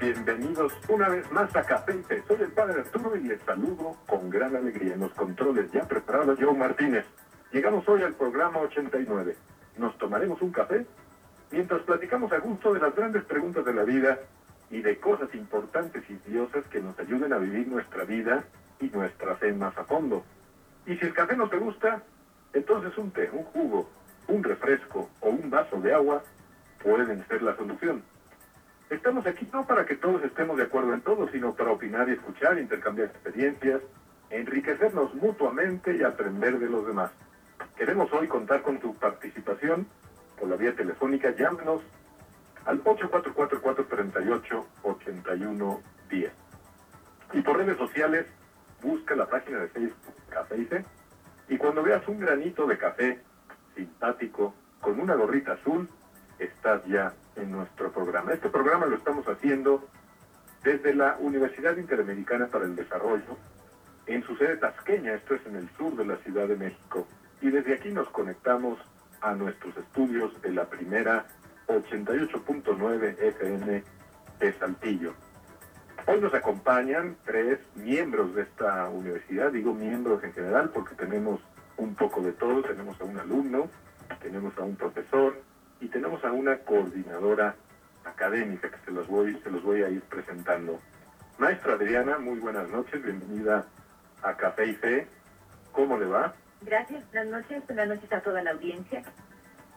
Bienvenidos una vez más a Fe. Soy el Padre Arturo y les saludo con gran alegría. En los controles ya preparado Joe Martínez. Llegamos hoy al programa 89. Nos tomaremos un café mientras platicamos a gusto de las grandes preguntas de la vida y de cosas importantes y diosas que nos ayuden a vivir nuestra vida y nuestra fe más a fondo. Y si el café no te gusta, entonces un té, un jugo, un refresco o un vaso de agua pueden ser la solución. Estamos aquí no para que todos estemos de acuerdo en todo, sino para opinar y escuchar, intercambiar experiencias, enriquecernos mutuamente y aprender de los demás. Queremos hoy contar con tu participación por la vía telefónica. Llámanos al 8444-388110. Y por redes sociales, busca la página de Facebook Café. Y cuando veas un granito de café simpático con una gorrita azul, estás ya en nuestro programa. Este programa lo estamos haciendo desde la Universidad Interamericana para el Desarrollo, en su sede tasqueña, esto es en el sur de la Ciudad de México. Y desde aquí nos conectamos a nuestros estudios de la primera 88.9 FM de Saltillo. Hoy nos acompañan tres miembros de esta universidad, digo miembros en general porque tenemos un poco de todo, tenemos a un alumno, tenemos a un profesor, y tenemos a una coordinadora académica que se los voy, se los voy a ir presentando. Maestra Adriana, muy buenas noches, bienvenida a Café y Fe. ¿Cómo le va? Gracias, buenas noches, buenas noches a toda la audiencia.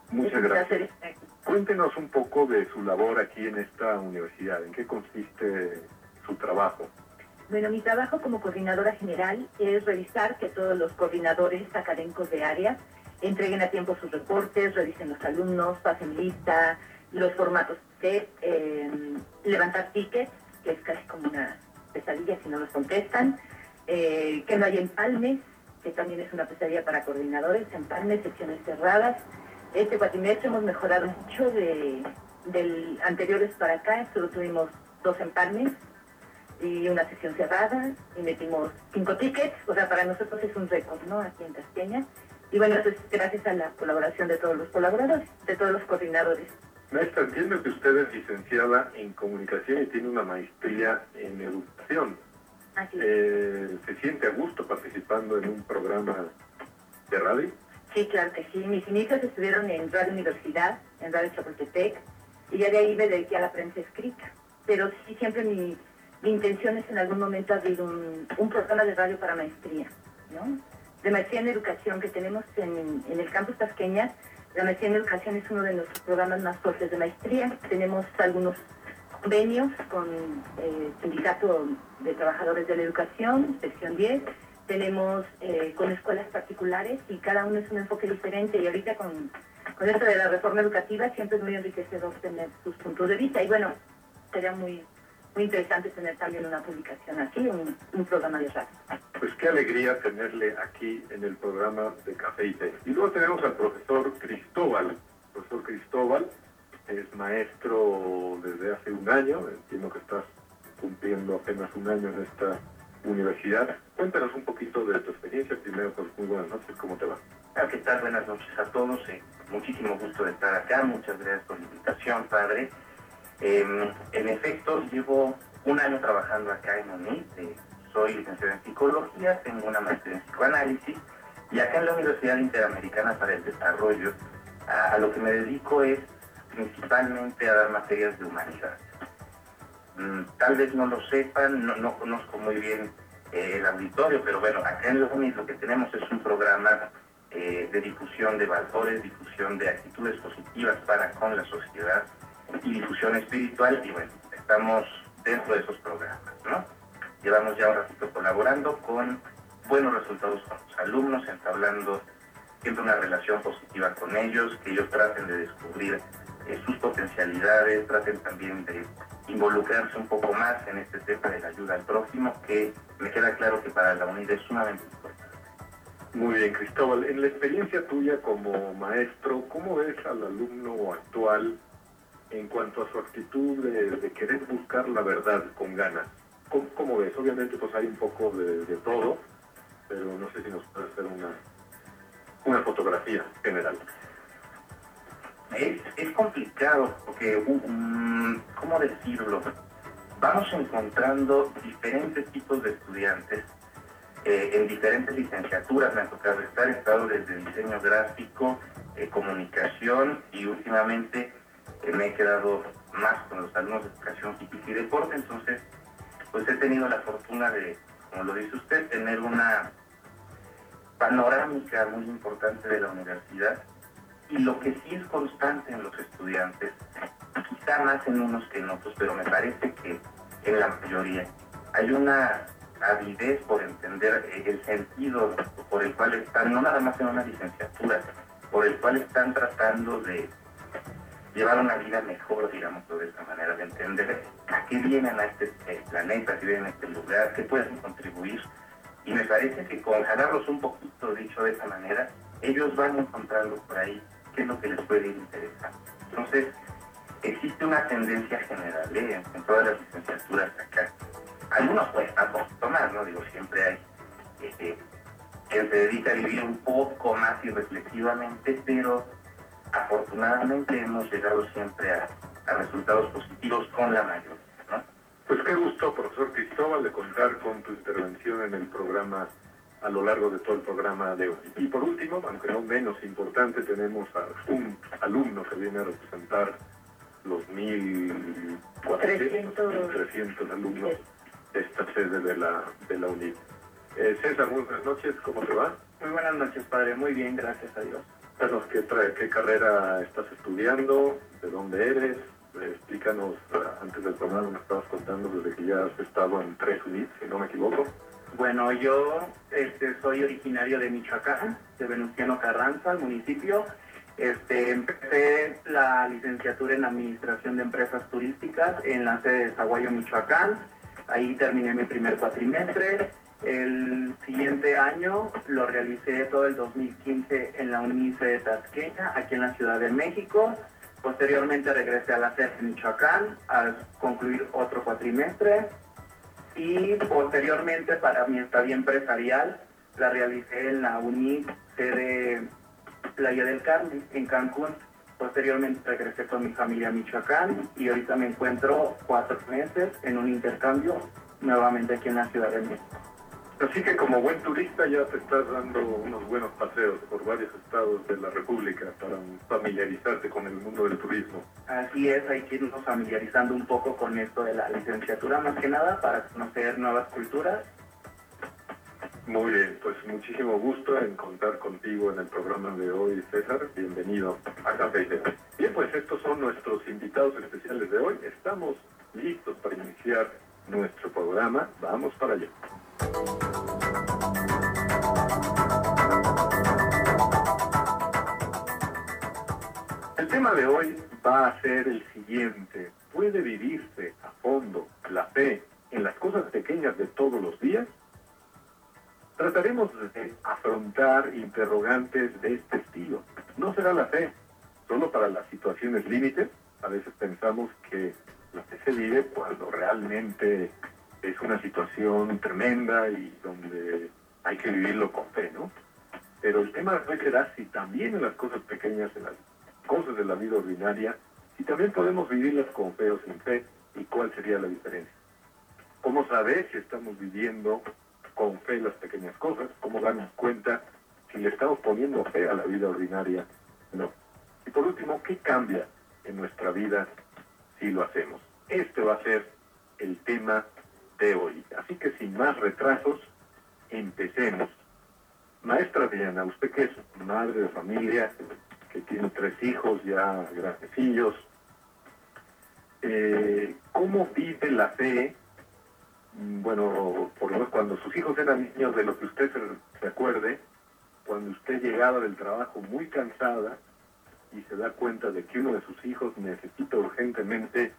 Muchas Es gracias. Cuéntenos un poco de su labor aquí en esta universidad, en qué consiste su trabajo. Bueno, mi trabajo como coordinadora general es revisar que todos los coordinadores académicos de área entreguen a tiempo sus reportes, revisen los alumnos, pasen lista, los formatos de levantar tickets, que es casi como una pesadilla si no los contestan, eh, que no haya empalmes, que también es una pesadilla para coordinadores, empalmes, secciones cerradas. Este cuatrimestre hemos mejorado mucho de, del anteriores para acá, solo tuvimos dos empalmes y una sesión cerrada y metimos cinco tickets, o sea, para nosotros es un récord, ¿no? Aquí en Tasqueña. Y bueno, eso es gracias a la colaboración de todos los colaboradores, de todos los coordinadores. Maestra, entiendo que usted es licenciada en comunicación y tiene una maestría en educación. Así es. Eh, ¿Se siente a gusto participando en un programa de radio? Sí, claro que sí. Mis inicios estuvieron en Radio Universidad, en Radio Chapultepec, y ya de ahí me dediqué a la prensa escrita. Pero sí, siempre mi, mi intención es en algún momento abrir un, un programa de radio para maestría, ¿no? De maestría en educación que tenemos en, en el campus Tasqueña. La maestría en educación es uno de nuestros programas más fuertes de maestría. Tenemos algunos convenios con el Sindicato de Trabajadores de la Educación, sección 10, tenemos eh, con escuelas particulares y cada uno es un enfoque diferente y ahorita con, con esto de la reforma educativa siempre es muy enriquecedor tener sus puntos de vista y bueno, sería muy, muy interesante tener también una publicación así, un, un programa de radio. Pues qué alegría tenerle aquí en el programa de Café y Té. Y luego tenemos al profesor Cristóbal. El profesor Cristóbal es maestro desde hace un año, entiendo que estás cumpliendo apenas un año en esta universidad. Cuéntanos un poquito de tu experiencia. Primero, pues muy buenas noches, ¿cómo te va? ¿Qué tal? Buenas noches a todos. eh, muchísimo gusto de estar acá. Muchas gracias por la invitación, padre. Eh, en efecto, llevo un año trabajando acá en UNIT. soy licenciado en psicología, tengo una maestría en psicoanálisis y acá en la Universidad Interamericana para el Desarrollo a, lo que me dedico es principalmente a dar materias de humanidad. Mm, tal vez no lo sepan, no, no conozco muy bien eh, el auditorio, pero bueno, acá en los UNIT lo que tenemos es un programa eh, de difusión de valores, difusión de actitudes positivas para con la sociedad y difusión espiritual y bueno, estamos dentro de esos programas, ¿no? Llevamos ya un ratito colaborando con buenos resultados con los alumnos, entablando siempre una relación positiva con ellos, que ellos traten de descubrir eh, sus potencialidades, traten también de involucrarse un poco más en este tema de la ayuda al próximo, que me queda claro que para la unidad es sumamente importante. Muy bien, Cristóbal. En la experiencia tuya como maestro, ¿cómo ves al alumno actual en cuanto a su actitud de, querer buscar la verdad con ganas? ¿Cómo, ves? Obviamente pues hay un poco de, todo, pero no sé si nos puede hacer una, una fotografía general. Es, es complicado porque, ¿cómo decirlo? Vamos encontrando diferentes tipos de estudiantes eh, en diferentes licenciaturas. Me ha tocado estar, he estado desde diseño gráfico, eh, comunicación y últimamente eh, me he quedado más con los alumnos de educación física y deporte. Entonces, pues he tenido la fortuna de, como lo dice usted, tener una panorámica muy importante de la universidad. Y lo que sí es constante en los estudiantes, quizá más en unos que en otros, pero me parece que en la mayoría, hay una avidez por entender eh, el sentido por el cual están, no nada más en una licenciatura, por el cual están tratando de llevar una vida mejor, digamos, de esta manera, de entender a qué vienen a este eh, planeta, a qué vienen a este lugar, qué pueden contribuir. Y me parece que con jalarlos un poquito, dicho de esa manera, ellos van encontrando por ahí qué es lo que les puede interesar. Entonces, existe una tendencia general ¿eh? en todas las licenciaturas acá algunos cuesta más, ¿no? Digo, siempre hay este, quien se dedica a vivir un poco más irreflexivamente, pero afortunadamente hemos llegado siempre a, resultados positivos con la mayoría, ¿no? Pues qué gusto, profesor Cristóbal, de contar con tu intervención en el programa a lo largo de todo el programa de hoy. Y por último, aunque no menos importante, tenemos a un alumno que viene a representar los 1.400, alumnos esta sede de la, de la UNID. Eh, César, buenas noches, ¿cómo te va? Muy buenas noches, padre, muy bien, gracias a Dios. Bueno, ¿qué, trae, qué carrera estás estudiando? ¿De dónde eres? Eh, explícanos, eh, antes del programa me estabas contando desde que ya has estado en tres UNID, si no me equivoco. Bueno, yo este, soy originario de Michoacán, de Venustiano Carranza, el municipio. Este, empecé la licenciatura en Administración de Empresas Turísticas en la sede de Zaguayo, Michoacán. Ahí terminé mi primer cuatrimestre. El siguiente año lo realicé todo el 2015 en la UNICE de Tasqueña, aquí en la Ciudad de México. Posteriormente regresé a la sede de Michoacán a concluir otro cuatrimestre. Y posteriormente para mi estadía empresarial la realicé en la UNICE de Playa del Carmen, en Cancún. Posteriormente regresé con mi familia a Michoacán y ahorita me encuentro cuatro meses en un intercambio nuevamente aquí en la Ciudad de México. Así que como buen turista ya te estás dando unos buenos paseos por varios estados de la República para familiarizarte con el mundo del turismo. Así es, hay que irnos familiarizando un poco con esto de la licenciatura más que nada para conocer nuevas culturas muy bien, pues muchísimo gusto en contar contigo en el programa de hoy, César. Bienvenido a Café Bien, pues estos son nuestros invitados especiales de hoy. Estamos listos para iniciar nuestro programa. Vamos para allá. El tema de hoy va a ser el siguiente. ¿Puede vivirse a fondo la fe en las cosas pequeñas de todos los días? Trataremos de afrontar interrogantes de este estilo. No será la fe solo para las situaciones límites. A veces pensamos que la fe se vive cuando realmente es una situación tremenda y donde hay que vivirlo con fe, ¿no? Pero el tema hoy será si también en las cosas pequeñas, en las cosas de la vida ordinaria, si también podemos vivirlas con fe o sin fe y cuál sería la diferencia. ¿Cómo saber si estamos viviendo con fe las pequeñas cosas, cómo darnos cuenta si le estamos poniendo fe a la vida ordinaria, no. Y por último, ¿qué cambia en nuestra vida si lo hacemos? Este va a ser el tema hoy. Así que sin más retrasos, empecemos. Maestra Diana, usted que es madre de familia, que tiene tres hijos ya grandecillos, eh, ¿cómo vive la fe bueno, por lo menos cuando sus hijos eran niños, de lo que usted se, acuerde, cuando usted llegaba del trabajo muy cansada y se da cuenta de que uno de sus hijos necesita urgentemente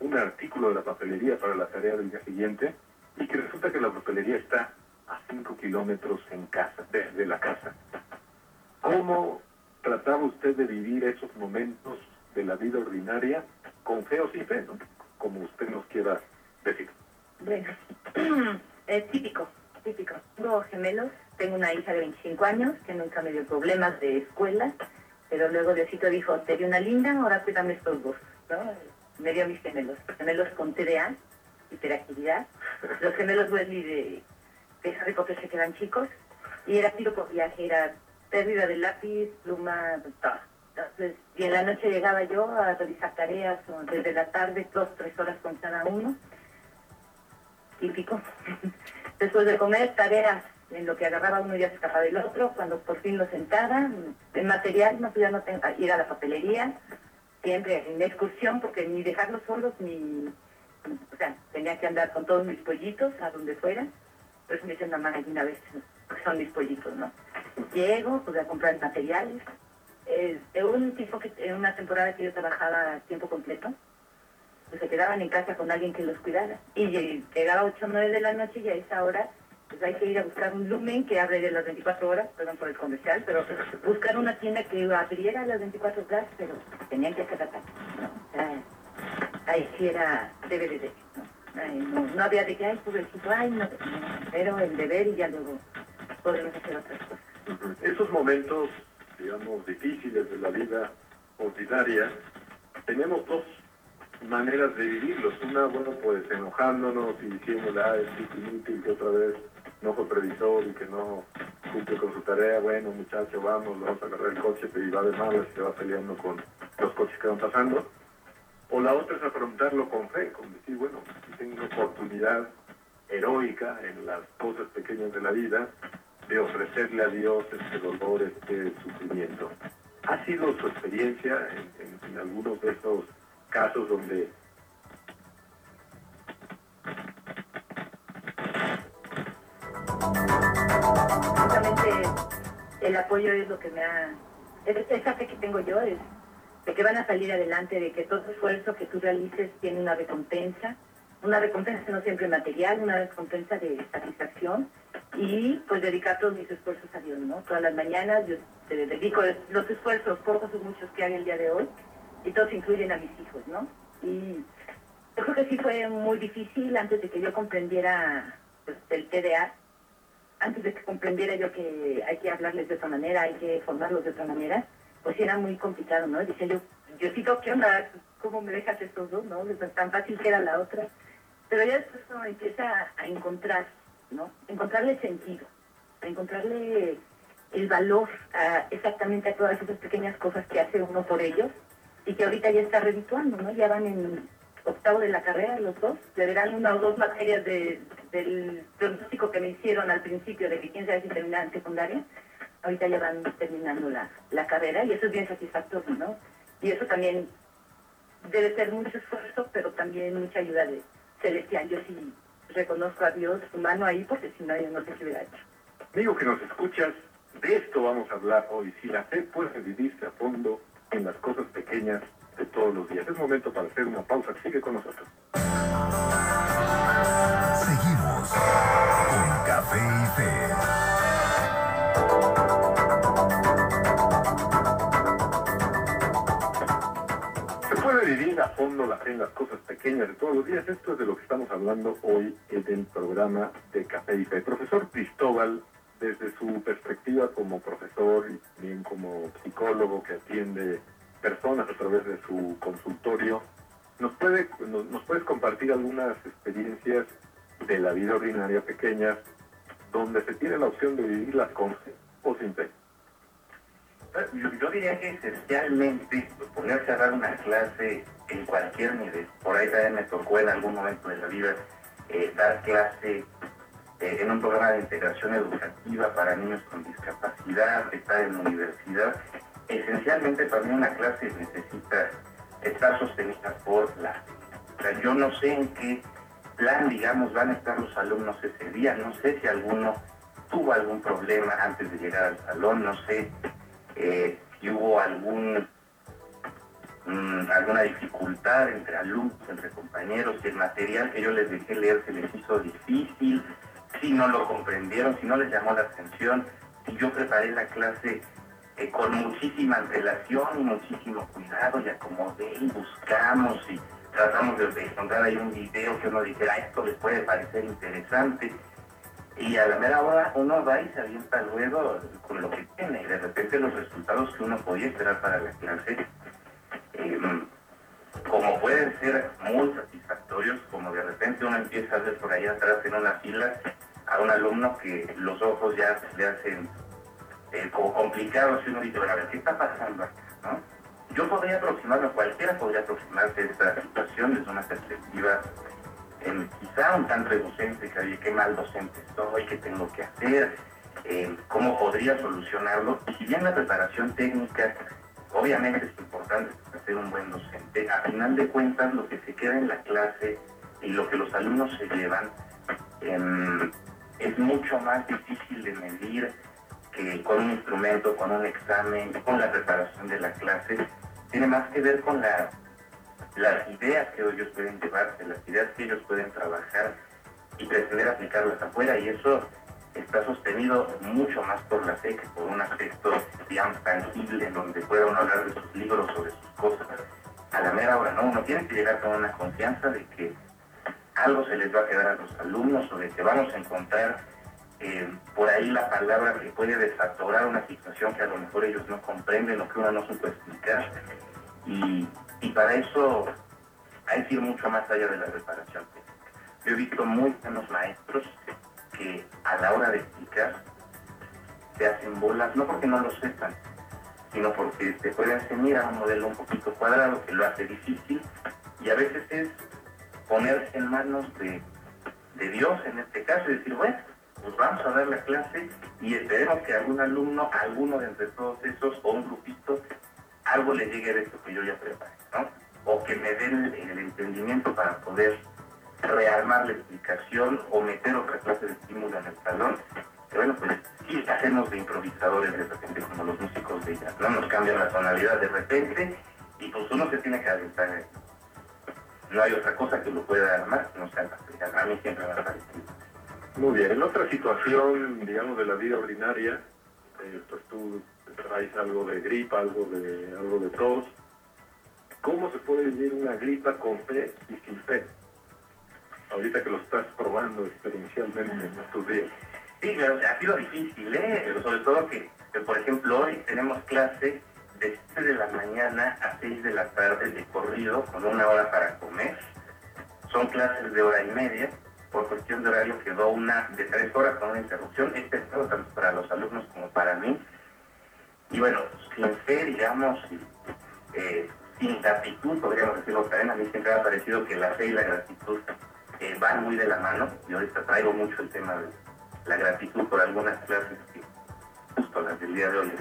un artículo de la papelería para la tarea del día siguiente y que resulta que la papelería está a 5 kilómetros en casa, desde la casa. ¿Cómo trataba usted de vivir esos momentos de la vida ordinaria con fe o sin fe, ¿no? como usted nos quiera decir? Bueno, es típico, típico. Tengo gemelos, tengo una hija de 25 años que nunca me dio problemas de escuela, pero luego Diosito dijo, te di una linda, ahora cuídame estos dos. Dio mis gemelos, gemelos con TDA, hiperactividad, los gemelos Wesley de, de Harry se quedan chicos, y era tiro por viaje, era pérdida de lápiz, pluma, todo. Y en la noche llegaba yo a realizar tareas, desde la tarde, dos, tres horas con cada uno, típico. Después de comer, tareas en lo que agarraba uno y ya se escapaba del otro, cuando por fin lo sentara, el material, no podía no ten- ir a la papelería, siempre en excursión, porque ni dejarlos solos, ni, o sea, tenía que andar con todos mis pollitos a donde fuera, eso me dicen mamá una vez, que son mis pollitos, ¿no? Llego, pues a comprar materiales, un tipo que, en una temporada que yo trabajaba tiempo completo, pues se quedaban en casa con alguien que los cuidara. Y lle- llegaba a 8 o 9 de la noche y a esa hora pues hay que ir a buscar un lumen que abre de las 24 horas, perdón por el comercial, pero buscar una tienda que abriera las 24 horas, pero tenían que hacer ataque, ¿no? Sea, ahí sí era deber de, ¿no? Ay, no, no había de que, ay, pobrecito, ay, no, no, pero el deber y ya luego podemos hacer otras cosas. Esos momentos, digamos, difíciles de la vida ordinaria, tenemos dos maneras de vivirlos. Una, bueno, pues enojándonos y diciéndole, ah, es inútil que otra vez no fue previsor y que no cumple con su tarea. Bueno, muchacho, vamos, vamos a agarrar el coche y va de malas y se va peleando con los coches que van pasando. O la otra es afrontarlo con fe, con decir, bueno, tengo una oportunidad heroica en las cosas pequeñas de la vida de ofrecerle a Dios este dolor, este sufrimiento. ¿Ha sido su experiencia en, en- en algunos de estos casos donde Justamente el apoyo es lo que me ha... es- Esa fe que tengo yo es de que van a salir adelante, de que todo esfuerzo que tú realices tiene una recompensa, una recompensa no siempre material, una recompensa de satisfacción y pues dedicar todos mis esfuerzos a Dios, ¿no? Todas las mañanas yo te dedico los esfuerzos, pocos o muchos que haga el día de hoy y todos incluyen a mis hijos, ¿no? Y yo creo que sí fue muy difícil antes de que yo comprendiera pues, el TDA, antes de que comprendiera yo que hay que hablarles de otra manera, hay que formarlos de otra manera, pues era muy complicado, ¿no? Decía yo, yo sí ¿qué onda? ¿Cómo me dejas estos dos, no? Tan fácil que era la otra. Pero ya después uno empieza a encontrar, ¿no? Encontrarle sentido, a encontrarle el valor a- exactamente a todas esas pequeñas cosas que hace uno por ellos y que ahorita ya está redituando, ¿no? Ya van en octavo de la carrera los dos, le verán una o dos materias de- del pronóstico que me hicieron al principio de que quién sabe si terminaban secundaria, ahorita ya van terminando la, la carrera y eso es bien satisfactorio, ¿no? Y eso también debe ser mucho esfuerzo, pero también mucha ayuda de celestial. Yo sí reconozco a Dios humano ahí porque si no, yo no sé qué hubiera hecho. Amigo que nos escuchas, de esto vamos a hablar hoy. Si la fe puede vivirse a fondo en las cosas pequeñas de todos los días. Es momento para hacer una pausa. Sigue con nosotros. Seguimos con Café y Fe. Se puede vivir a fondo en las cosas pequeñas de todos los días. Esto es de lo que estamos hablando hoy en el programa de Café y Fe. Profesor Cristóbal, desde su perspectiva como profesor y también como psicólogo que atiende personas a través de su consultorio, ¿nos, puede, nos, puedes compartir algunas experiencias de la vida ordinaria pequeña donde se tiene la opción de vivirlas con o sin fe? Yo, diría que esencialmente ponerse a dar una clase en cualquier nivel. Por ahí también me tocó en algún momento de la vida eh, dar clase eh, en un programa de integración educativa para niños con discapacidad, estar en la universidad. Esencialmente mí una clase necesita estar sostenida por la yo no sé en qué plan, digamos, van a estar los alumnos ese día, no sé si alguno tuvo algún problema antes de llegar al salón, no sé eh, si hubo algún mm, alguna dificultad entre alumnos, entre compañeros, si el material que yo les dejé leer se les hizo difícil, si no lo comprendieron, si no les llamó la atención, si yo preparé la clase eh, con muchísima antelación y muchísimo cuidado y acomodé y buscamos y tratamos de encontrar ahí un video que uno dijera, esto les puede parecer interesante. Y a la mera hora uno va y se avienta luego con lo que tiene y de repente los resultados que uno podía esperar para la clase, em, como pueden ser muy satisfactorios, como de repente uno empieza a ver por ahí atrás en una fila a un alumno que los ojos ya le hacen eh, como uno dice, bueno, a ver, ¿qué está pasando acá? ¿no? yo podría aproximarme, cualquiera podría aproximarse a esta situación desde una perspectiva eh, quizá un tanto reducente, que oye, qué mal docente soy, qué tengo que hacer, eh, cómo podría solucionarlo. Y si bien la preparación técnica obviamente es importante ser un buen docente, a final de cuentas lo que se queda en la clase y lo que los alumnos se llevan em, es mucho más difícil de medir con un instrumento, con un examen, con la preparación de la clase tiene más que ver con la, las ideas que ellos pueden llevarse, las ideas que ellos pueden trabajar y pretender aplicarlas afuera y eso está sostenido mucho más por la fe que por un aspecto, digamos, tangible en donde pueda uno hablar de sus libros o de sus cosas. A la mera hora, ¿no? Uno tiene que llegar con una confianza de que algo se les va a quedar a los alumnos o de que vamos a encontrar eh, por ahí la palabra que puede desatorar una situación que a lo mejor ellos no comprenden o que uno no supo explicar. Y, para eso hay que ir mucho más allá de la preparación Yo he visto muy buenos maestros que a la hora de explicar se hacen bolas, no porque no lo sepan, sino porque te pueden enseñar a un modelo un poquito cuadrado que lo hace difícil y a veces es ponerse en manos de, de Dios en este caso y decir, bueno, pues vamos a dar la clase y esperemos que algún alumno, alguno de entre todos esos o un grupito, algo le llegue de esto que yo ya preparé, ¿no? O que me den el, entendimiento para poder rearmar la explicación o meter otra clase de estímulo en el salón. Que bueno, pues sí, hacemos de improvisadores de repente como los músicos de jazz, ¿no? Nos cambian la tonalidad de repente y pues uno se tiene que aventar. No hay otra cosa que lo pueda armar, no sea A mí siempre me ha parecido. Muy bien, en otra situación, digamos, de la vida ordinaria, eh, pues tú traes algo de gripa, algo de, algo de tos. ¿Cómo se puede vivir una gripa con fe y sin fe? Ahorita que lo estás probando experiencialmente en estos días. Sí, pero ha sido difícil, ¿eh? Pero sobre todo que, por ejemplo, hoy tenemos clase de 7 de la mañana a 6 de la tarde de corrido, con una hora para comer. Son clases de hora y media por cuestión de horario quedó una de tres horas con una interrupción. Este es tanto para los alumnos como para mí. Y bueno, sin fe, digamos, eh, sin gratitud, podríamos decirlo también, a mí siempre me ha parecido que la fe y la gratitud eh, van muy de la mano. Y ahorita traigo mucho el tema de la gratitud por algunas clases que justo las del día de hoy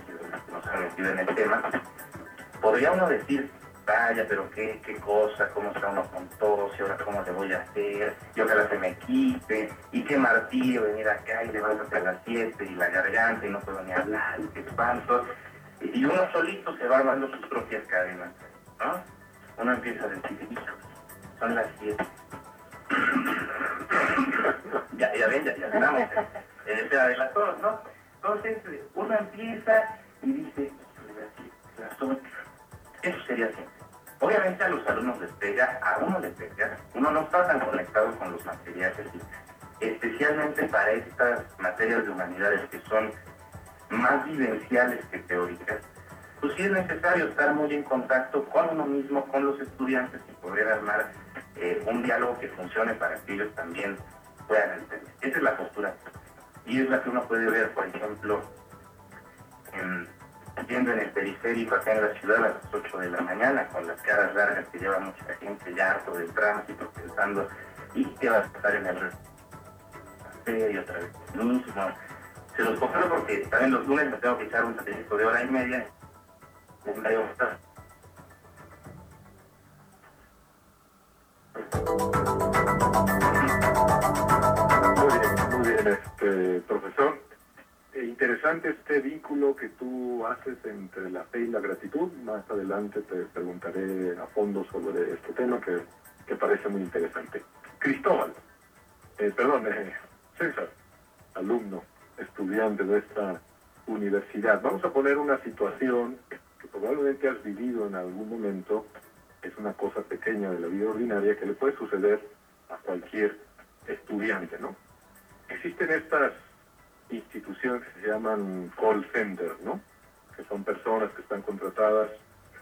nos han metido en el tema. Podría uno decir vaya, pero qué, qué cosa, cómo está uno con todo, y ahora cómo le voy a hacer, y ojalá se me quite, y qué martillo venir acá y levántate a las 7 y la garganta y no puedo ni hablar, qué espanto. Y uno solito se va armando sus propias cadenas, ¿no? Uno empieza a decir, hijo, son las 7. ya, ya ven, ya, ya estamos en de las cosas, ¿no? Entonces uno empieza y dice, las 8. Eso sería así. Obviamente a los alumnos les pega, a uno les pega, uno no está tan conectado con los materiales, especialmente para estas materias de humanidades que son más vivenciales que teóricas, pues sí es necesario estar muy en contacto con uno mismo, con los estudiantes y poder armar eh, un diálogo que funcione para que ellos también puedan entender. Esa es la postura. Y es la que uno puede ver, por ejemplo, en yendo en el periférico acá en la ciudad a las 8 de la mañana con las caras largas que lleva mucha gente ya harto del tránsito pensando y qué va a estar en el y otra vez mismo. Se los compro porque también los lunes me tengo que echar un satélite de hora y media. Muy bien, muy bien, este, profesor. Eh, interesante este vínculo que tú haces entre la fe y la gratitud. Más adelante te preguntaré a fondo sobre este tema que, que parece muy interesante. Cristóbal, eh, perdón, eh, César, alumno, estudiante de esta universidad. Vamos a poner una situación que probablemente has vivido en algún momento, es una cosa pequeña de la vida ordinaria que le puede suceder a cualquier estudiante, ¿no? Existen estas instituciones que se llaman call centers, ¿no? Que son personas que están contratadas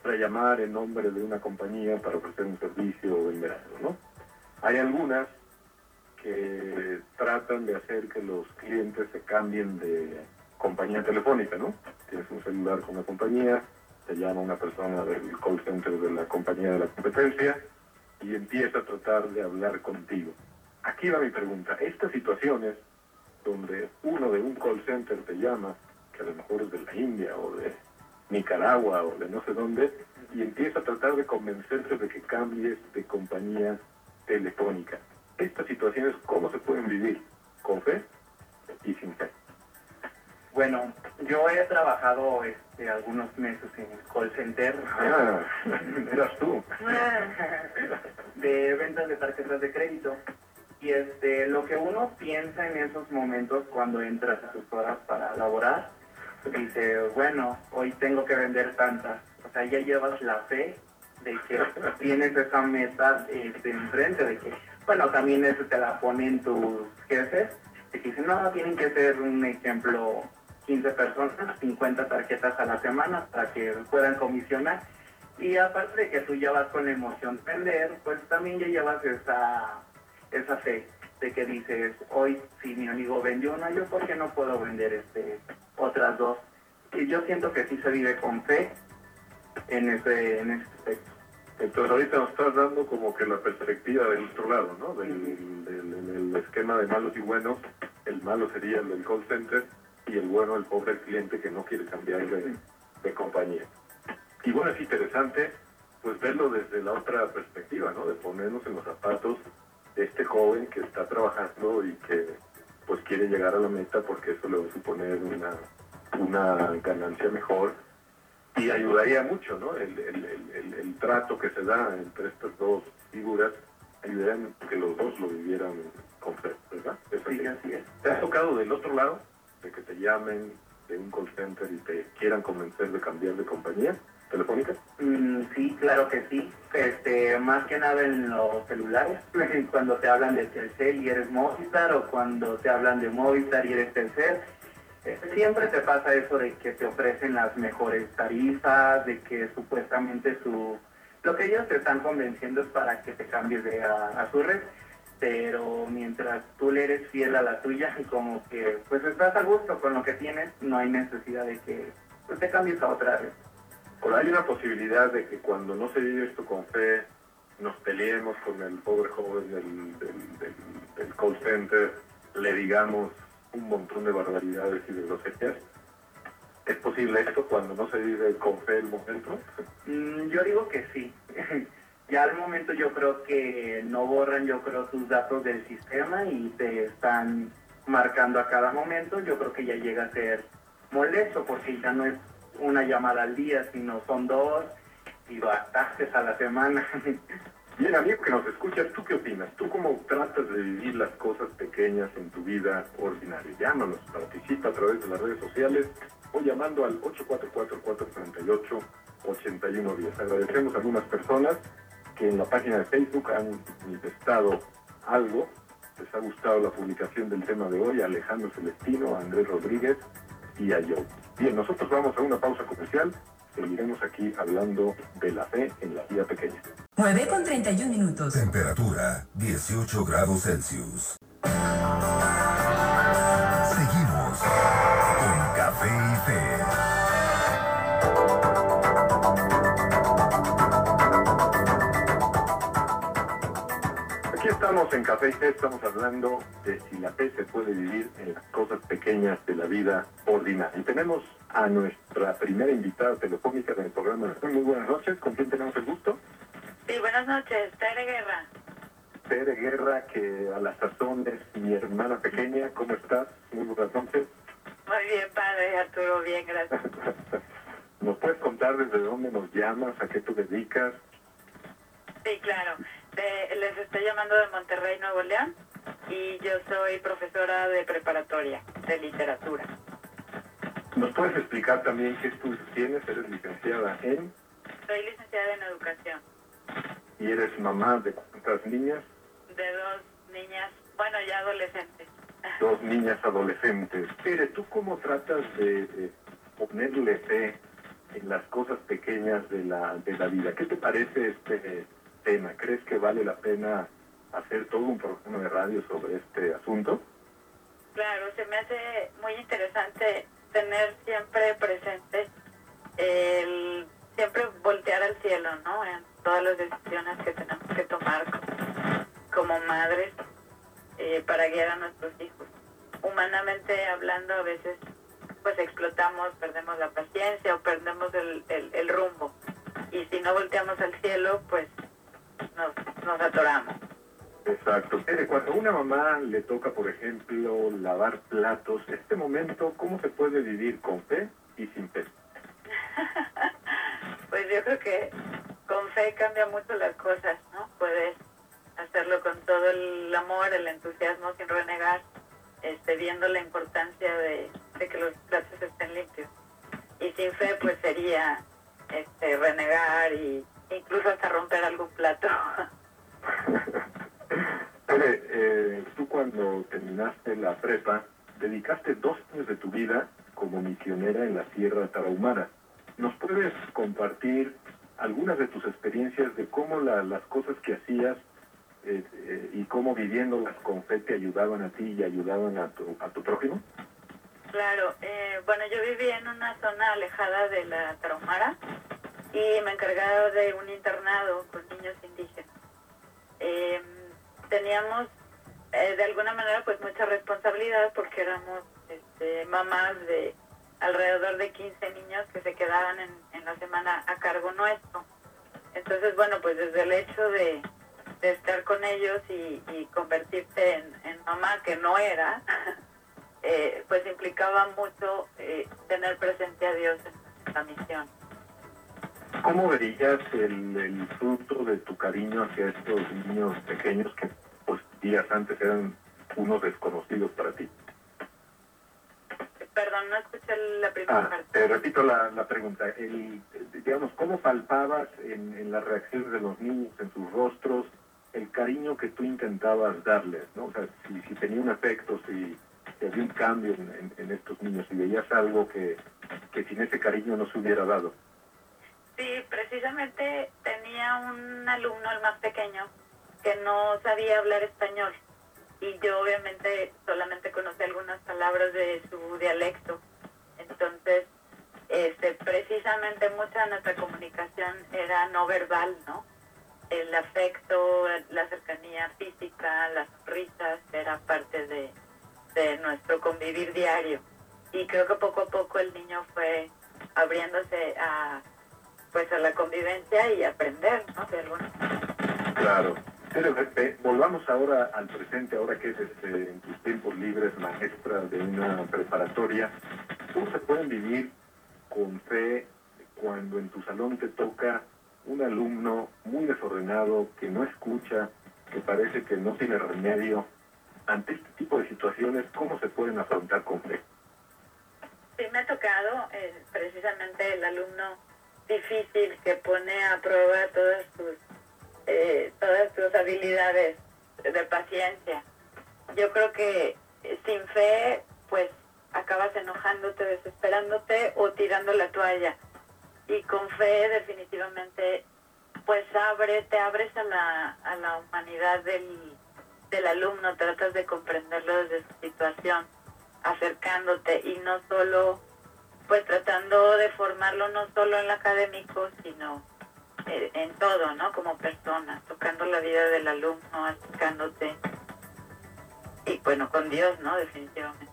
para llamar en nombre de una compañía para ofrecer un servicio o vender ¿no? Hay algunas que tratan de hacer que los clientes se cambien de compañía telefónica, ¿no? Tienes un celular con una compañía, te llama una persona del call center de la compañía de la competencia y empieza a tratar de hablar contigo. Aquí va mi pregunta. Estas situaciones donde uno de un call center te llama, que a lo mejor es de la India o de Nicaragua o de no sé dónde, y empieza a tratar de convencerte de que cambies de compañía telefónica. Estas situaciones, ¿cómo se pueden vivir? ¿Con fe y sin fe? Bueno, yo he trabajado este, algunos meses en el call center Ah, eras tú. de ventas de tarjetas de crédito. Y este, lo que uno piensa en esos momentos cuando entras a tus horas para laborar, dice, bueno, hoy tengo que vender tantas. O sea, ya llevas la fe de que tienes esa meta este, enfrente, de que, bueno, también eso te la ponen tus jefes, de que dicen, no, tienen que ser un ejemplo 15 personas, 50 tarjetas a la semana para que puedan comisionar. Y aparte de que tú ya vas con la emoción de vender, pues también ya llevas esa, esa fe de que dices, hoy si mi amigo vendió una, yo por qué no puedo vender este otras dos. Y yo siento que sí se vive con fe en ese, en ese aspecto. Entonces ahorita nos estás dando como que la perspectiva del otro lado, ¿no? Del, del- del esquema de malos y buenos. El malo sería el del call center y el bueno el pobre cliente que no quiere cambiar de, de compañía. Y bueno, es interesante pues verlo desde la otra perspectiva, ¿no? De ponernos en los zapatos este joven que está trabajando y que pues quiere llegar a la meta porque eso le va a suponer una, una ganancia mejor y ayudaría mucho, ¿no? El, el- el- el- trato que se da entre estas dos figuras ayudaría a que los dos lo vivieran con fe, ¿verdad? Es así. Sí, así es. ¿Te ha tocado del otro lado? De que te llamen de un call center y te quieran convencer de cambiar de compañía telefónica. Mm, sí, claro que sí. Este, más que nada en los celulares, cuando te hablan de Telcel y eres Movistar o cuando te hablan de Movistar y eres Telcel, eh, siempre te pasa eso de que te ofrecen las mejores tarifas, de que supuestamente su lo que ellos te están convenciendo es para que te cambies de a, su red, pero mientras tú le eres fiel a la tuya, como que pues estás a gusto con lo que tienes, no hay necesidad de que pues, te cambies a otra red. Hay una posibilidad de que cuando no se vive esto con fe, nos peleemos con el pobre joven del, del- del- del call center, le digamos un montón de barbaridades y de groserías. ¿Es posible esto cuando no se vive con fe el momento? Mm, yo digo que sí. ya al momento yo creo que no borran, yo creo, tus datos del sistema y te están marcando a cada momento. Yo creo que ya llega a ser molesto porque ya no es una llamada al día, sino son dos y bastantes a la semana. Bien, amigo que nos escuchas, ¿tú qué opinas? ¿Tú cómo tratas de vivir las cosas pequeñas en tu vida ordinaria? Llámanos, participa a través de las redes sociales o llamando al 844-438-8110. Agradecemos a algunas personas que en la página de Facebook han manifestado algo. Les ha gustado la publicación del tema de hoy, Alejandro Celestino, Andrés Rodríguez y a yo. Bien, nosotros vamos a una pausa comercial. Seguiremos aquí hablando de la fe en la vida pequeña. 9 con 31 minutos. Temperatura 18 grados Celsius. Estamos en Café y Fe, estamos hablando de si la fe se puede vivir en las cosas pequeñas de la vida ordinaria. Y tenemos a nuestra primera invitada telefónica en el programa. Muy buenas noches, ¿con quién tenemos el gusto? Sí, buenas noches, Tere Guerra. Tere Guerra, que a la sazón es mi hermana pequeña. ¿Cómo estás? Muy buenas noches. Muy bien, padre Arturo, bien, gracias. ¿Nos puedes contar desde dónde nos llamas, a qué te dedicas? Sí, claro. De- les estoy llamando de Monterrey, Nuevo León, y yo soy profesora de preparatoria de literatura. ¿Nos puedes explicar también qué estudios tienes? Eres licenciada en Soy licenciada en educación y eres mamá de cuántas niñas? de dos niñas, bueno, ya adolescentes. Dos niñas adolescentes. Tere, ¿tú cómo tratas de, de ponerle fe en las cosas pequeñas de la, de la vida? ¿Qué te parece este tema? ¿Crees que vale la pena hacer todo un programa de radio sobre este asunto? Claro, se me hace muy interesante tener siempre presente el siempre voltear al cielo, ¿no? En todas las decisiones que tenemos que tomar como, madres eh, para guiar a nuestros hijos. Humanamente hablando, a veces pues explotamos, perdemos la paciencia o perdemos el, el rumbo. Y si no volteamos al cielo, pues nos, nos atoramos. Exacto. Cuando una mamá le toca, por ejemplo, lavar platos, este momento, ¿cómo se puede vivir con fe y sin fe? Pues yo creo que con fe cambia mucho las cosas, ¿no? Puedes hacerlo con todo el amor, el entusiasmo, sin renegar, este, viendo la importancia de, de que los platos estén limpios. Y sin fe, pues sería este, renegar y incluso hasta romper algún plato. Tere, eh, tú cuando terminaste la prepa, dedicaste dos años de tu vida como misionera en la Sierra Tarahumara. ¿Nos puedes compartir algunas de tus experiencias de cómo la- las cosas que hacías eh, eh, y cómo viviéndolas con fe te ayudaban a ti y ayudaban a tu, a tu prójimo? Claro, eh, bueno, yo viví en una zona alejada de la Tarahumara y me encargaba de un internado con niños indígenas. Eh, teníamos eh, de alguna manera pues mucha responsabilidad porque éramos este, mamás de alrededor de 15 niños que se quedaban en, en la semana a cargo nuestro. Entonces, bueno, pues desde el hecho de, estar con ellos y, y convertirte en, en mamá que no era, eh, pues implicaba mucho eh, tener presente a Dios en la misión. ¿Cómo verías el, el fruto de tu cariño hacia estos niños pequeños que pues días antes eran unos desconocidos para ti? Perdón, no escuché la primera Ah, parte. te repito la, la pregunta. El, digamos, ¿cómo palpabas en, en las reacciones de los niños, en sus rostros, el cariño que tú intentabas darles? ¿no? O sea, si, si tenía un efecto, si, si había un cambio en, en- en estos niños, si veías algo que, que sin ese cariño no se hubiera dado. Sí, precisamente tenía un alumno, el más pequeño, que no sabía hablar español. Y yo obviamente solamente conocí algunas palabras de su dialecto. Entonces, este, precisamente mucha de nuestra comunicación era no verbal, ¿no? El afecto, la cercanía física, las sonrisas, era parte de, de nuestro convivir diario. Y creo que poco a poco el niño fue abriéndose a pues a la convivencia y aprender, ¿no? De alguna Claro. Pero eh, volvamos ahora al presente, ahora que es este, en tus tiempos libres maestra de una preparatoria. ¿Cómo se pueden vivir con fe cuando en tu salón te toca un alumno muy desordenado, que no escucha, que parece que no tiene remedio? Ante este tipo de situaciones, ¿cómo se pueden afrontar con fe? Sí, me ha tocado eh, precisamente el alumno difícil que pone a prueba todas tus, eh, todas tus habilidades de paciencia. Yo creo que eh, sin fe, pues acabas enojándote, desesperándote o tirando la toalla. Y con fe definitivamente, pues abre, te abres a la, a la humanidad del, del alumno, tratas de comprenderlo desde su situación acercándote y no solo, pues tratando de formarlo no solo en lo académico, sino eh, en todo, ¿no? Como persona, tocando la vida del alumno, acercándote. Y bueno, con Dios, ¿no? Definitivamente.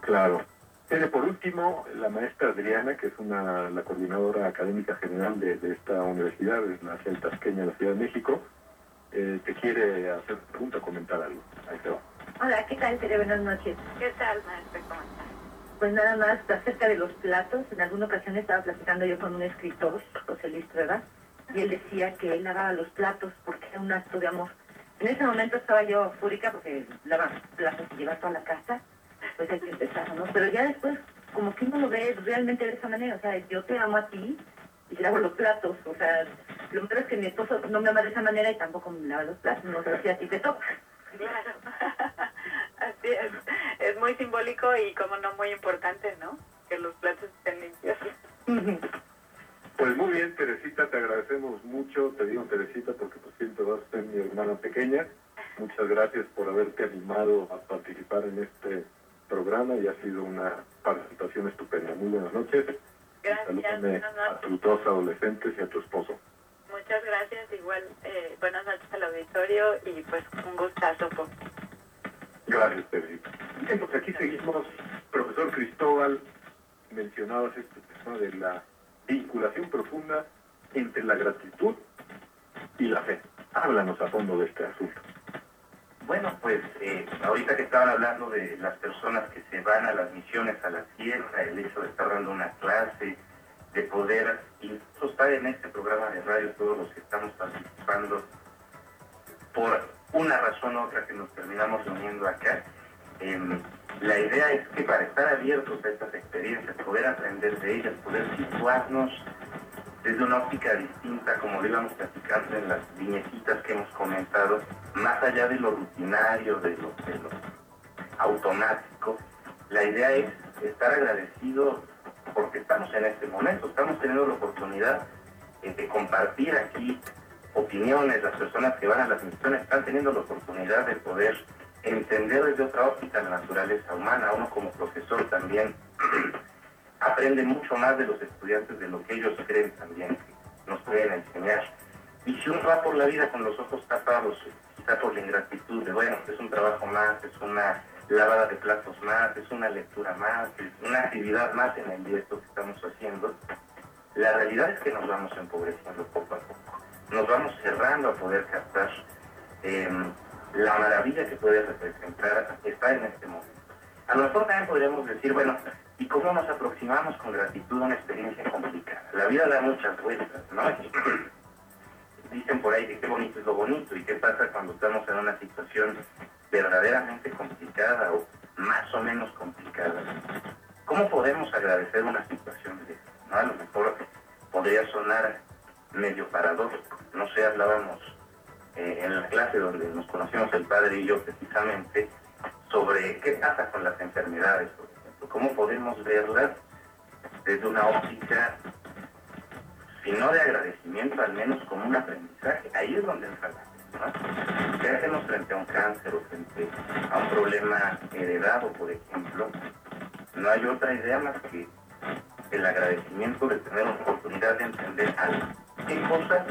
Claro. Tere, por último, la maestra Adriana, que es una, la coordinadora académica general de, de esta universidad, de la CEL Tasqueña de la Ciudad de México, eh, te quiere hacer pregunta o comentar algo. Ahí te va. Hola, ¿qué tal, Tere? Buenas noches. ¿Qué tal, maestra? ¿Cómo estás? Pues nada más acerca de los platos. En alguna ocasión estaba platicando yo con un escritor, José Luis Trueba, y él decía que él lavaba los platos porque era un acto de amor. En ese momento estaba yo fúrica porque lavar platos y llevar toda la casa, pues hay que empezar, ¿no? Pero ya después, como que uno lo ve realmente de esa manera, o sea, yo te amo a ti y lavo los platos, o sea, lo malo es que mi esposo no me ama de esa manera y tampoco me lava los platos, no sé si a ti te toca. Claro. Así es. Es muy simbólico y como no muy importante, ¿no? Que los platos estén limpios. Pues muy bien, Teresita, te agradecemos mucho. Te digo Teresita porque pues siempre vas a ser mi hermana pequeña. Muchas gracias por haberte animado a participar en este programa y ha sido una participación estupenda. Muy buenas noches. Gracias. A tus dos adolescentes y a tu esposo. Muchas gracias. Igual, eh, buenas noches al auditorio y pues un gustazo. Por... Gracias, Teresita. Bien, pues aquí seguimos. Profesor Cristóbal, mencionabas este tema de la vinculación profunda entre la gratitud y la fe. Háblanos a fondo de este asunto. Bueno, pues eh, ahorita que estaban hablando de las personas que se van a las misiones a la tierra, el hecho de estar dando una clase, de poder incluso estar en este programa de radio, todos los que estamos participando, por una razón u otra que nos terminamos reuniendo acá, em, la idea es que para estar abiertos a estas experiencias, poder aprender de ellas, poder situarnos desde una óptica distinta, como lo íbamos platicando en las viñetitas que hemos comentado, más allá de lo rutinario, de lo, de lo automático, la idea es estar agradecidos porque estamos en este momento, estamos teniendo la oportunidad eh, de compartir aquí opiniones, las personas que van a las misiones están teniendo la oportunidad de poder entender desde otra óptica la naturaleza humana, uno como profesor también aprende mucho más de los estudiantes de lo que ellos creen también que nos pueden enseñar. Y si uno va por la vida con los ojos tapados, quizá por la ingratitud de, bueno, es un trabajo más, es una lavada de platos más, es una lectura más, es una actividad más en el día que estamos haciendo, la realidad es que nos vamos empobreciendo poco a poco. Nos vamos cerrando a poder captar eh, la maravilla que puede representar estar en este momento. A lo mejor también podríamos decir, bueno, ¿y cómo nos aproximamos con gratitud a una experiencia complicada? La vida da muchas vueltas, ¿no? Dicen por ahí que qué bonito es lo bonito y qué pasa cuando estamos en una situación verdaderamente complicada o más o menos complicada. ¿Cómo podemos agradecer una situación de esta? ¿no? A lo mejor podría sonar medio paradójico. No sé, hablábamos eh, en la clase donde nos conocimos el padre y yo precisamente sobre qué pasa con las enfermedades, por ejemplo. ¿Cómo podemos verlas desde una óptica, si no de agradecimiento, al menos como un aprendizaje? Ahí es donde entra la ¿no? ¿Qué hacemos frente a un cáncer o frente a un problema heredado, por ejemplo? No hay otra idea más que el agradecimiento de tener la oportunidad de entender algo. ¿Qué cosas?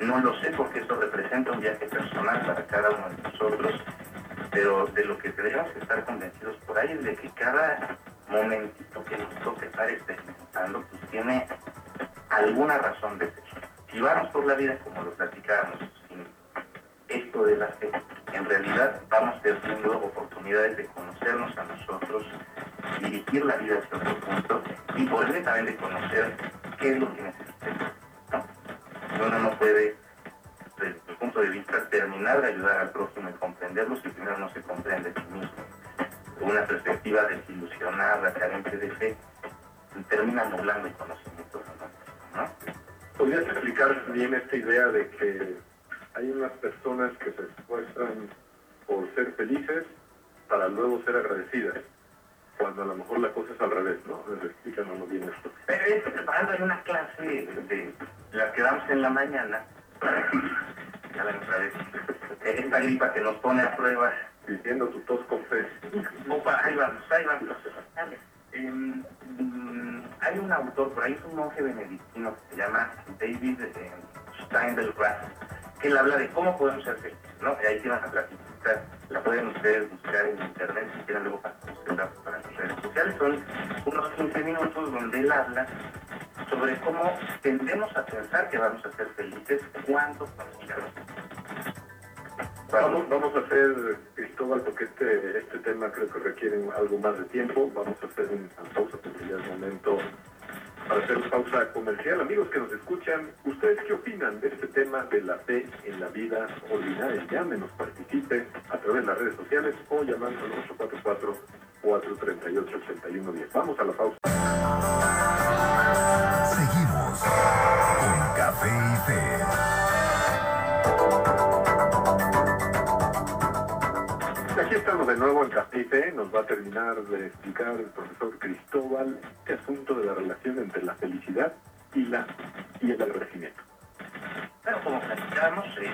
No lo sé porque eso representa un viaje personal para cada uno de nosotros, pero de lo que tenemos que estar convencidos por ahí es de que cada momentito que nos toque estar experimentando pues tiene alguna razón de ser. Si vamos por la vida como lo platicábamos, sin esto de la fe, en realidad vamos perdiendo oportunidades de conocernos a nosotros, dirigir la vida hacia otro punto y ende también de conocer qué es lo que necesitamos. Uno no puede, desde mi punto de vista, terminar de ayudar al prójimo y comprenderlo si primero no se comprende a sí mismo. Una perspectiva desilusionada, carente de fe, termina nublando el conocimiento. ¿Podrías explicar bien esta idea de que hay unas personas que se esfuerzan por ser felices para luego ser agradecidas? Cuando a lo mejor la cosa es al revés, ¿no? Explícanos bien esto. Pero estoy preparando en una clase de, las que damos en la mañana, ya la otra vez, esta gripa que nos pone a prueba. Diciendo tu tos con fe. Opa, ahí vamos, ahí vamos. Em, mm, hay un autor, por ahí es un monje benedictino que se llama David eh, Steindl-Rast, que él habla de cómo podemos ser felices, ¿no? Y ahí tiene una plática, la pueden ustedes buscar en internet si quieren luego para para las redes sociales. Son unos 15 minutos donde él habla sobre cómo tendemos a pensar que vamos a ser felices cuando consigamos. Vamos, vamos a hacer, Cristóbal, porque este, este tema creo que requiere algo más de tiempo. Vamos a hacer una pausa porque ya es momento para hacer pausa comercial. Amigos que nos escuchan, ¿ustedes qué opinan de este tema de la fe en la vida ordinaria? Llámenos, participen a través de las redes sociales o llamando al 844-438-8110. Vamos a la pausa. Seguimos con Café y Fe. De nuevo en Fe. Nos va a terminar de explicar el profesor Cristóbal este asunto de la relación entre la felicidad y, la, y el agradecimiento. Bueno, como platicamos, eh,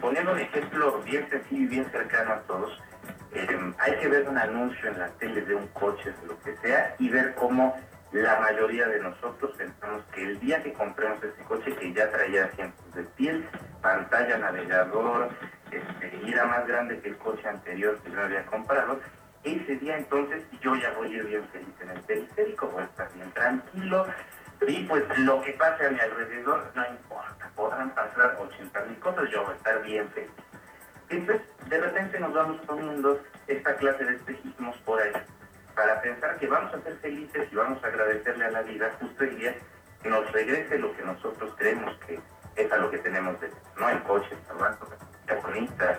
poniendo un ejemplo bien sencillo y bien cercano a todos, eh, hay que ver un anuncio en la tele de un coche, de lo que sea, y ver cómo la mayoría de nosotros pensamos que el día que compremos ese coche que ya traía asientos de piel, pantalla, navegador, este, era más grande que el coche anterior que yo había comprado, ese día entonces yo ya voy a ir bien feliz en el periférico, voy a estar bien tranquilo, y pues lo que pase a mi alrededor no importa, podrán pasar 80 mil cosas, yo voy a estar bien feliz. Entonces, de repente nos vamos poniendo esta clase de espejismos por ahí para pensar que vamos a ser felices y vamos a agradecerle a la vida justo el día que nos regrese lo que nosotros creemos que es a lo que tenemos de no hay coches, trabajos, bonitas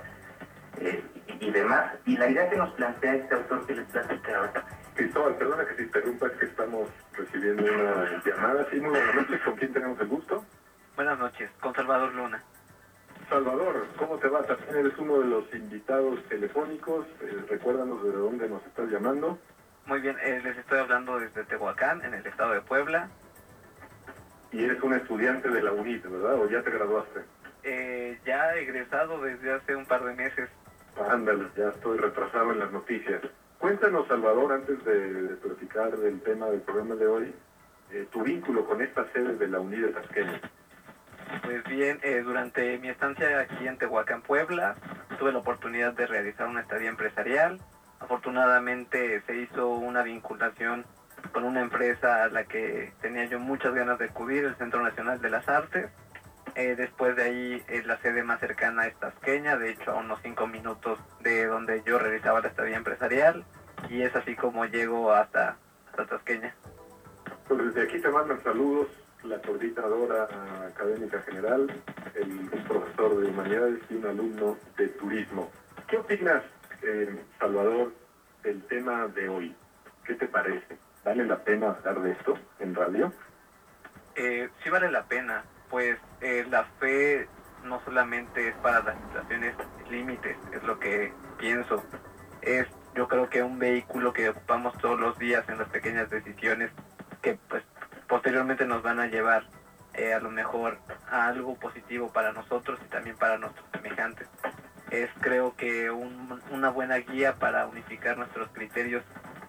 eh, y, y, demás. Y la idea que nos plantea este autor que les platicaba. Cristóbal, perdona que se interrumpa, es que estamos recibiendo una llamada. Sí, muy buenas noches, ¿con quién tenemos el gusto? Buenas noches, con Salvador Luna. Salvador, ¿cómo te va? También eres uno de los invitados telefónicos. Eh, recuérdanos de dónde nos estás llamando. Muy bien, eh, les estoy hablando desde Tehuacán, en el estado de Puebla. Y eres un estudiante de la UNIT, ¿verdad? ¿O ya te graduaste? Eh, ya egresado desde hace un par de meses. Ándale, ya estoy retrasado en las noticias. Cuéntanos, Salvador, antes de, platicar del tema del programa de hoy, eh, tu vínculo con esta sede de la UNIT de Tasqueña. Pues bien, eh, durante mi estancia aquí en Tehuacán, Puebla, tuve la oportunidad de realizar una estadía empresarial. Afortunadamente se hizo una vinculación con una empresa a la que tenía yo muchas ganas de acudir, el Centro Nacional de las Artes. Eh, después de ahí, eh, la sede más cercana es Tasqueña, de hecho a unos cinco minutos de donde yo realizaba la estadía empresarial. Y es así como llego hasta, hasta Tasqueña. Pues desde aquí te mandan saludos la coordinadora académica general, el, profesor de humanidades y un alumno de turismo. ¿Qué opinas, eh, Salvador, del tema de hoy? ¿Qué te parece? ¿Vale la pena hablar de esto en radio? Eh, sí vale la pena, pues eh, la fe no solamente es para las situaciones límites, es lo que pienso. Es yo creo que un vehículo que ocupamos todos los días en las pequeñas decisiones que pues posteriormente nos van a llevar eh, a lo mejor a algo positivo para nosotros y también para nuestros semejantes. Es creo que un, una buena guía para unificar nuestros criterios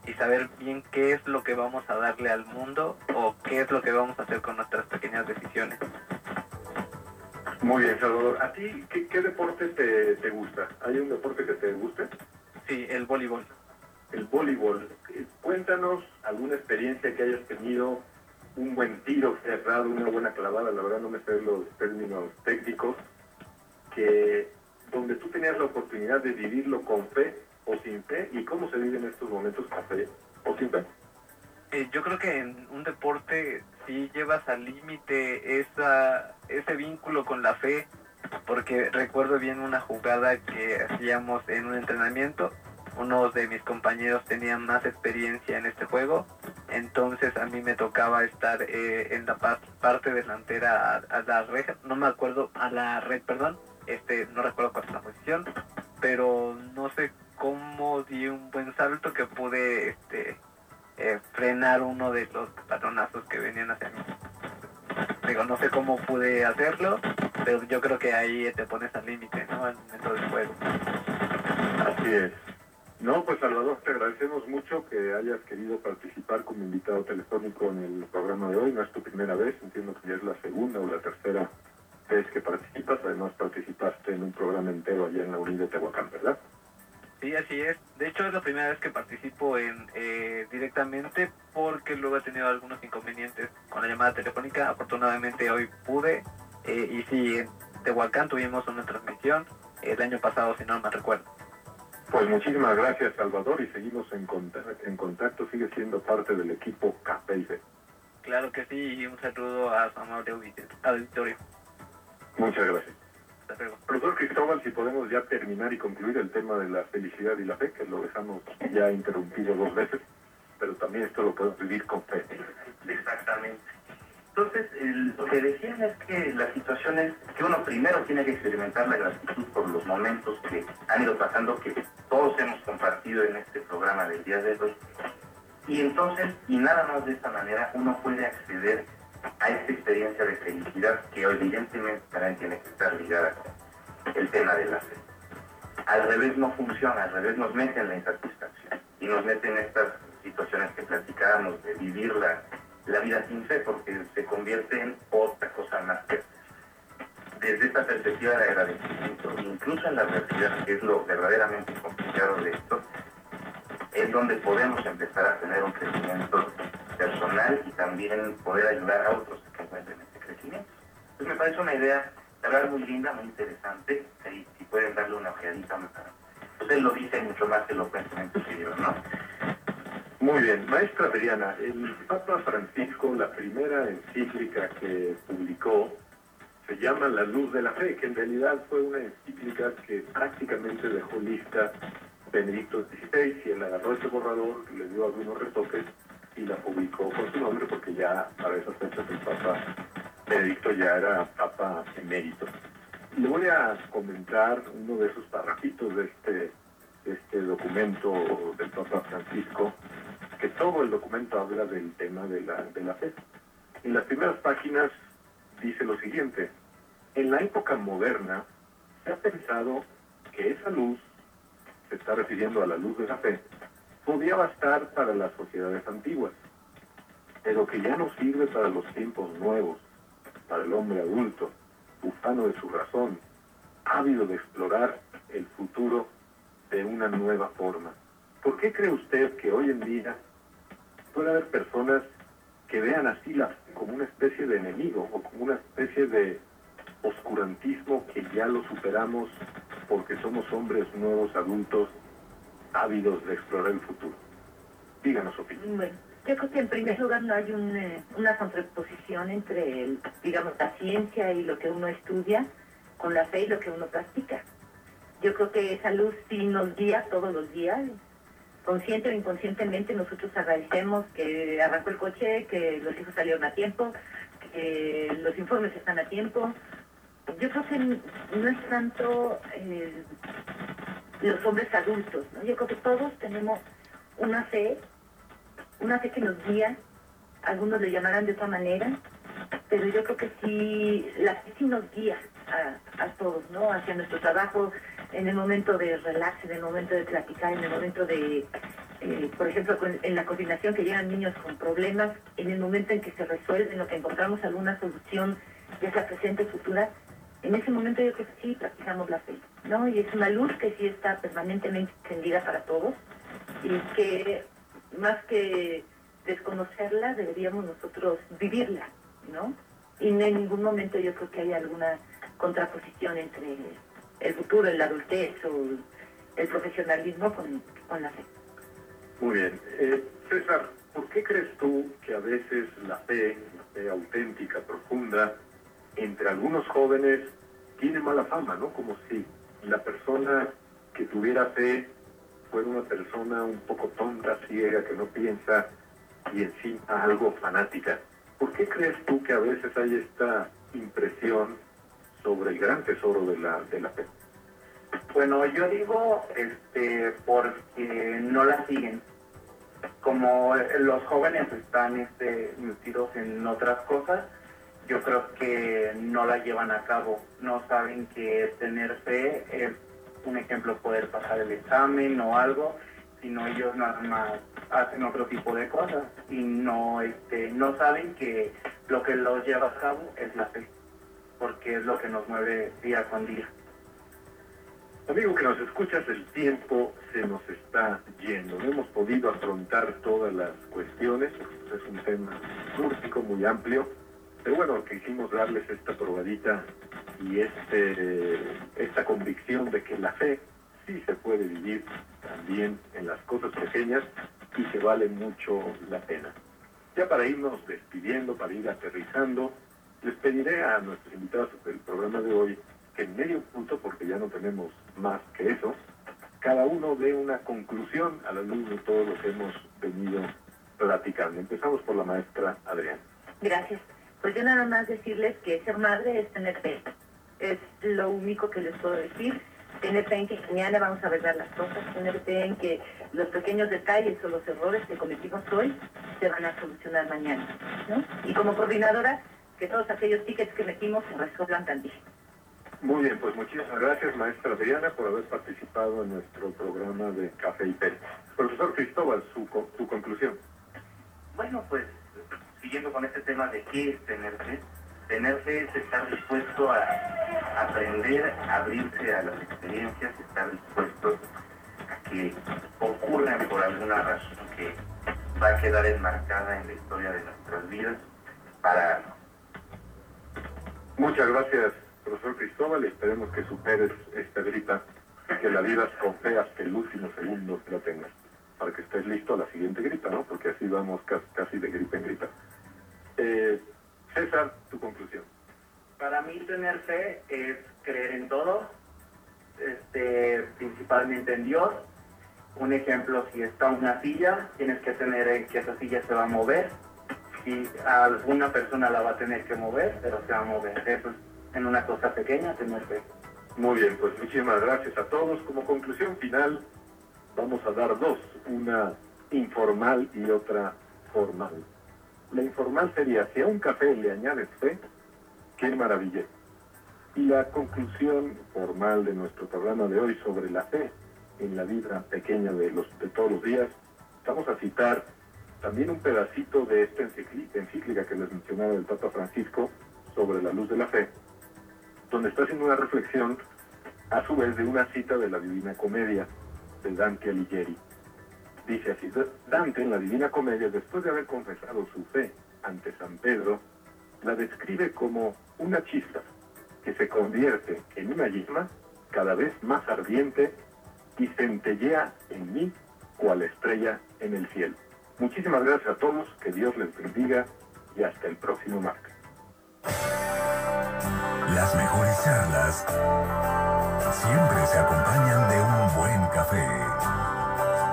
y saber bien qué es lo que vamos a darle al mundo o qué es lo que vamos a hacer con nuestras pequeñas decisiones. Muy bien, Salvador. ¿A ti qué, qué deporte te, te, gusta? ¿Hay un deporte que te guste? Sí, el voleibol. El voleibol. Cuéntanos alguna experiencia que hayas tenido, un buen tiro cerrado, una buena clavada, la verdad no me sé los términos técnicos, que donde tú tenías la oportunidad de vivirlo con fe o sin fe y cómo se vive en estos momentos con fe o sin fe. Eh, yo creo que en un deporte sí llevas al límite esa ese vínculo con la fe, porque recuerdo bien una jugada que hacíamos en un entrenamiento. Uno de mis compañeros tenía más experiencia en este juego, entonces a mí me tocaba estar eh, en la parte delantera a, a la red, no me acuerdo, a la red, perdón, este, no recuerdo cuál es la posición, pero no sé cómo di un buen salto que pude este, eh, frenar uno de los balonazos que venían hacia mí. Digo, no sé cómo pude hacerlo, pero yo creo que ahí te pones al límite, ¿no? En, en todo el juego. Así es. No, pues Salvador, te agradecemos mucho que hayas querido participar como invitado telefónico en el programa de hoy. No es tu primera vez, entiendo que ya es la segunda o la tercera vez que participas. Además, participaste en un programa entero allá en la UNI de Tehuacán, ¿verdad? Sí, así es. De hecho, es la primera vez que participo en eh, directamente porque luego he tenido algunos inconvenientes con la llamada telefónica. Afortunadamente hoy pude. Eh, y sí, en Tehuacán tuvimos una transmisión el año pasado, si no me recuerdo. Pues muchísimas gracias, Salvador, y seguimos en contacto. En contacto sigue siendo parte del equipo Café Claro que sí, y un saludo a su amable auditorio. Muchas gracias. Profesor Cristóbal, si podemos ya terminar y concluir el tema de la felicidad y la fe, que lo dejamos ya interrumpido dos veces, pero también esto lo podemos vivir con fe. Exactamente. Entonces, lo que decían es que la situación es que uno primero tiene que experimentar la gratitud por los momentos que han ido pasando, que todos hemos compartido en este programa del día de hoy. Y entonces, y nada más de esta manera, uno puede acceder a esta experiencia de felicidad que evidentemente también tiene que estar ligada con el tema de la fe. Al revés no funciona, al revés nos mete en la insatisfacción y nos mete en estas situaciones que platicábamos de vivir la, vida sin fe porque se convierte en otra cosa más que desde esta perspectiva de agradecimiento, incluso en la realidad, que es lo verdaderamente complicado de esto, es donde podemos empezar a tener un crecimiento personal y también poder ayudar a otros que encuentren este crecimiento. Entonces me parece una idea, verdad, muy linda, muy interesante, y si pueden darle una ojeadita, pues él lo dice mucho más que lo en su libro, ¿no? Muy bien, maestra Adriana, el Papa Francisco, la primera encíclica que publicó, se llama La Luz de la Fe, que en realidad fue una encíclica que prácticamente dejó lista Benedicto XVI y él agarró ese borrador, le dio algunos retoques y la publicó con su nombre porque ya para esas fechas el Papa Benedicto ya era Papa emérito. Le voy a comentar uno de esos parrafitos de este, este documento del Papa Francisco, que todo el documento habla del tema de la, de la fe. En las primeras páginas dice lo siguiente, en la época moderna se ha pensado que esa luz, se está refiriendo a la luz de la fe, podía bastar para las sociedades antiguas, pero que ya no sirve para los tiempos nuevos, para el hombre adulto, ufano de su razón, ávido de explorar el futuro de una nueva forma. ¿Por qué cree usted que hoy en día puede haber personas que vean así la como una especie de enemigo o como una especie de oscurantismo que ya lo superamos porque somos hombres nuevos adultos ávidos de explorar el futuro. Díganos, Sofía. Bueno, yo creo que en primer lugar no hay eh, una contraposición entre, digamos, la ciencia y lo que uno estudia con la fe y lo que uno practica. Yo creo que esa luz sí nos guía todos los días. Consciente o inconscientemente nosotros agradecemos que arrancó el coche, que los hijos salieron a tiempo, que los informes están a tiempo. Yo creo que no es tanto los hombres adultos, ¿no? Yo creo que todos tenemos una fe, una fe que nos guía, algunos le llamarán de otra manera, pero yo creo que sí, la fe sí nos guía a, todos, ¿no? Hacia nuestro trabajo, en el momento de relax, en el momento de platicar, en el momento de, eh, por ejemplo, en la coordinación que llegan niños con problemas, en el momento en que se resuelve, en lo que encontramos alguna solución, ya sea presente o futura, en ese momento yo creo que sí practicamos la fe, ¿no? Y es una luz que sí está permanentemente encendida para todos y que más que desconocerla deberíamos nosotros vivirla, ¿no? Y en ningún momento yo creo que haya alguna contraposición entre el futuro, la adultez o el profesionalismo con, la fe. Muy bien. Eh, César, ¿por qué crees tú que a veces la fe, la fe auténtica, profunda, entre algunos jóvenes tiene mala fama, ¿no? Como si la persona que tuviera fe fuera una persona un poco tonta, ciega, que no piensa y encima algo fanática. ¿Por qué crees tú que a veces hay esta impresión sobre el gran tesoro de la, de la fe? Bueno, yo digo este porque no la siguen. Como los jóvenes están este, metidos en otras cosas, yo creo que no la llevan a cabo, no saben que tener fe es un ejemplo poder pasar el examen o algo, sino ellos nada más hacen otro tipo de cosas y no este no saben que lo que los lleva a cabo es la fe, porque es lo que nos mueve día con día. Amigo que nos escuchas, el tiempo se nos está yendo. No hemos podido afrontar todas las cuestiones, es un tema músico muy amplio pero bueno, quisimos darles esta probadita y este, esta convicción de que la fe sí se puede vivir también en las cosas pequeñas y que vale mucho la pena. Ya para irnos despidiendo, para ir aterrizando, les pediré a nuestros invitados del programa de hoy que en medio punto, porque ya no tenemos más que eso, cada uno dé una conclusión a la luz de todo lo que hemos venido platicando. Empezamos por la maestra Adriana. Gracias. Pues yo nada más decirles que ser madre es tener fe. Es lo único que les puedo decir. Tener fe en que mañana vamos a arreglar las cosas, tener fe en que los pequeños detalles o los errores que cometimos hoy se van a solucionar mañana. ¿no? Y como coordinadora, que todos aquellos tickets que metimos se resuelvan también. Muy bien, pues muchísimas gracias, maestra Adriana, por haber participado en nuestro programa de Café y Té. Profesor Cristóbal, su, su conclusión. Bueno, pues siguiendo con este tema de qué es tener fe, tener fe es estar dispuesto a aprender, a abrirse a las experiencias, estar dispuesto a que ocurran por alguna razón que va a quedar enmarcada en la historia de nuestras vidas para Muchas gracias, profesor Cristóbal, y esperemos que superes esta gripa, que la vivas con fe hasta el último segundo que la tengas, para que estés listo a la siguiente gripa, ¿no? Porque así vamos casi de gripa en gripa. Eh, César, tu conclusión. Para mí tener fe es creer en todo, este, principalmente en Dios. Un ejemplo, si está una silla, tienes que tener en que esa silla se va a mover. Y alguna persona la va a tener que mover, pero se va a mover. Eso es en una cosa pequeña, tener fe. Muy bien, pues muchísimas gracias a todos. Como conclusión final, vamos a dar dos, una informal y otra formal. La informal sería, si a un café le añades fe, qué maravilla. Y la conclusión formal de nuestro programa de hoy sobre la fe en la vida pequeña de, los, de todos los días, vamos a citar también un pedacito de esta encíclica que les mencionaba el Papa Francisco sobre la luz de la fe, donde está haciendo una reflexión a su vez de una cita de la Divina Comedia de Dante Alighieri. Dice así, Dante en la Divina Comedia, después de haber confesado su fe ante San Pedro, la describe como una chispa que se convierte en una llama cada vez más ardiente y centellea en mí cual estrella en el cielo. Muchísimas gracias a todos, que Dios les bendiga y hasta el próximo martes. Las mejores charlas siempre se acompañan de un buen café.